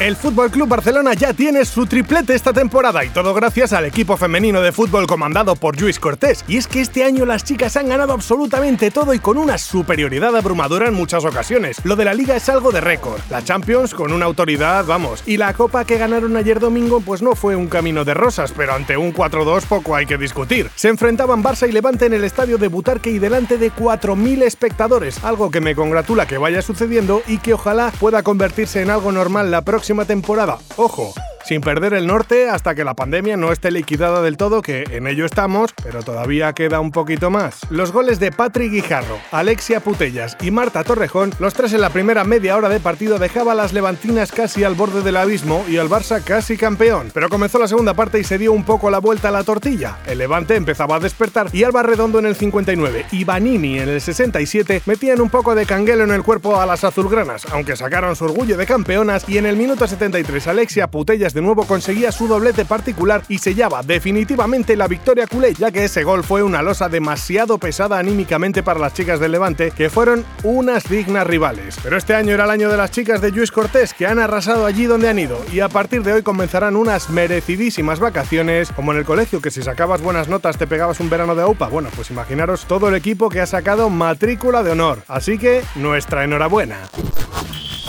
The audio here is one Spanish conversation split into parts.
El Fútbol Club Barcelona ya tiene su triplete esta temporada y todo gracias al equipo femenino de fútbol comandado por Luis Cortés. Y es que este año las chicas han ganado absolutamente todo y con una superioridad abrumadora en muchas ocasiones. Lo de la liga es algo de récord. La Champions con una autoridad, vamos. Y la copa que ganaron ayer domingo pues no fue un camino de rosas, pero ante un 4-2 poco hay que discutir. Se enfrentaban Barça y Levante en el estadio de Butarque y delante de 4.000 espectadores, algo que me congratula que vaya sucediendo y que ojalá pueda convertirse en algo normal la próxima temporada. Ojo, sin perder el norte hasta que la pandemia no esté liquidada del todo, que en ello estamos, pero todavía queda un poquito más. Los goles de Patrick Guijarro, Alexia Putellas y Marta Torrejón, los tres en la primera media hora de partido dejaba a las levantinas casi al borde del abismo y al Barça casi campeón. Pero comenzó la segunda parte y se dio un poco la vuelta a la tortilla. El Levante empezaba a despertar y Alba Redondo en el 59 y Vanini en el 67 metían un poco de canguelo en el cuerpo a las azulgranas, aunque sacaron su orgullo de campeonas y en el minuto 73 Alexia Putellas de nuevo conseguía su doblete particular y sellaba definitivamente la victoria culé, ya que ese gol fue una losa demasiado pesada anímicamente para las chicas del Levante, que fueron unas dignas rivales. Pero este año era el año de las chicas de Luis Cortés, que han arrasado allí donde han ido, y a partir de hoy comenzarán unas merecidísimas vacaciones, como en el colegio, que si sacabas buenas notas te pegabas un verano de AUPA. Bueno, pues imaginaros todo el equipo que ha sacado matrícula de honor. Así que, nuestra enhorabuena.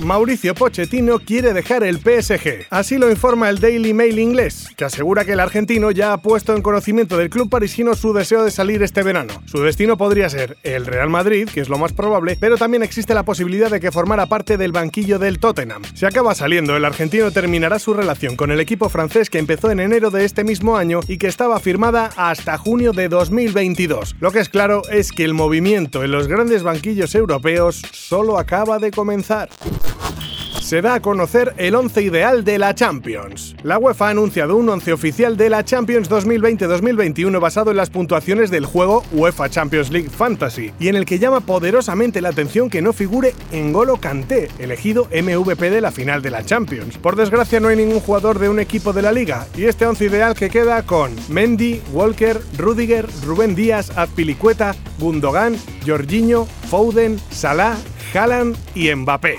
Mauricio Pochettino quiere dejar el PSG. Así lo informa el Daily Mail inglés, que asegura que el argentino ya ha puesto en conocimiento del club parisino su deseo de salir este verano. Su destino podría ser el Real Madrid, que es lo más probable, pero también existe la posibilidad de que formara parte del banquillo del Tottenham. Si acaba saliendo, el argentino terminará su relación con el equipo francés que empezó en enero de este mismo año y que estaba firmada hasta junio de 2022. Lo que es claro es que el movimiento en los grandes banquillos europeos solo acaba de comenzar se da a conocer el once ideal de la Champions. La UEFA ha anunciado un once oficial de la Champions 2020-2021 basado en las puntuaciones del juego UEFA Champions League Fantasy y en el que llama poderosamente la atención que no figure N'Golo Kanté, elegido MVP de la final de la Champions. Por desgracia no hay ningún jugador de un equipo de la liga y este once ideal que queda con Mendy, Walker, Rudiger, Rubén Díaz, Azpilicueta, Gundogan, Jorginho, Foden, Salah, Haaland y Mbappé.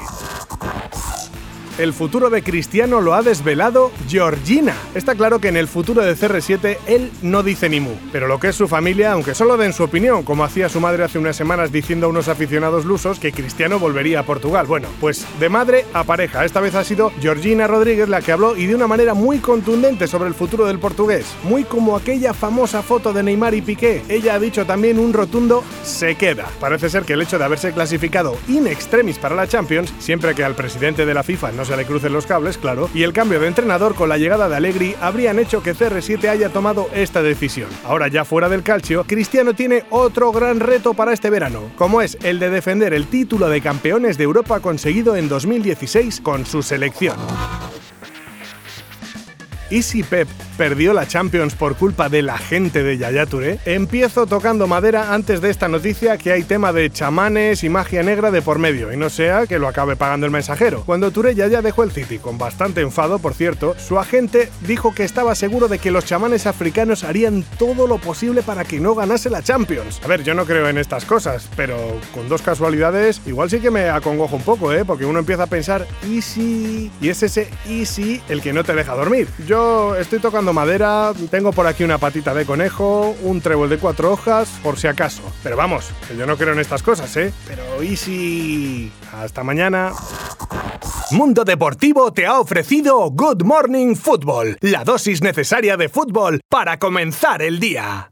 El futuro de Cristiano lo ha desvelado Georgina. Está claro que en el futuro de CR7 él no dice ni mu, pero lo que es su familia, aunque solo den su opinión, como hacía su madre hace unas semanas diciendo a unos aficionados lusos que Cristiano volvería a Portugal. Bueno, pues de madre a pareja, esta vez ha sido Georgina Rodríguez la que habló y de una manera muy contundente sobre el futuro del portugués, muy como aquella famosa foto de Neymar y Piqué. Ella ha dicho también un rotundo se queda. Parece ser que el hecho de haberse clasificado in extremis para la Champions, siempre que al presidente de la FIFA no no se le crucen los cables, claro, y el cambio de entrenador con la llegada de Allegri habrían hecho que CR7 haya tomado esta decisión. Ahora ya fuera del calcio, Cristiano tiene otro gran reto para este verano, como es el de defender el título de campeones de Europa conseguido en 2016 con su selección. ¿Y si Pep perdió la Champions por culpa de la gente de Yaya Touré? Empiezo tocando madera antes de esta noticia que hay tema de chamanes y magia negra de por medio, y no sea que lo acabe pagando el mensajero. Cuando Touré ya dejó el City, con bastante enfado, por cierto, su agente dijo que estaba seguro de que los chamanes africanos harían todo lo posible para que no ganase la Champions. A ver, yo no creo en estas cosas, pero con dos casualidades, igual sí que me acongojo un poco, ¿eh? Porque uno empieza a pensar, ¿y si? Y es ese ¿y si? el que no te deja dormir. Yo estoy tocando madera, tengo por aquí una patita de conejo, un trébol de cuatro hojas, por si acaso. Pero vamos, que yo no creo en estas cosas, ¿eh? Pero easy. Hasta mañana. Mundo Deportivo te ha ofrecido Good Morning Football, la dosis necesaria de fútbol para comenzar el día.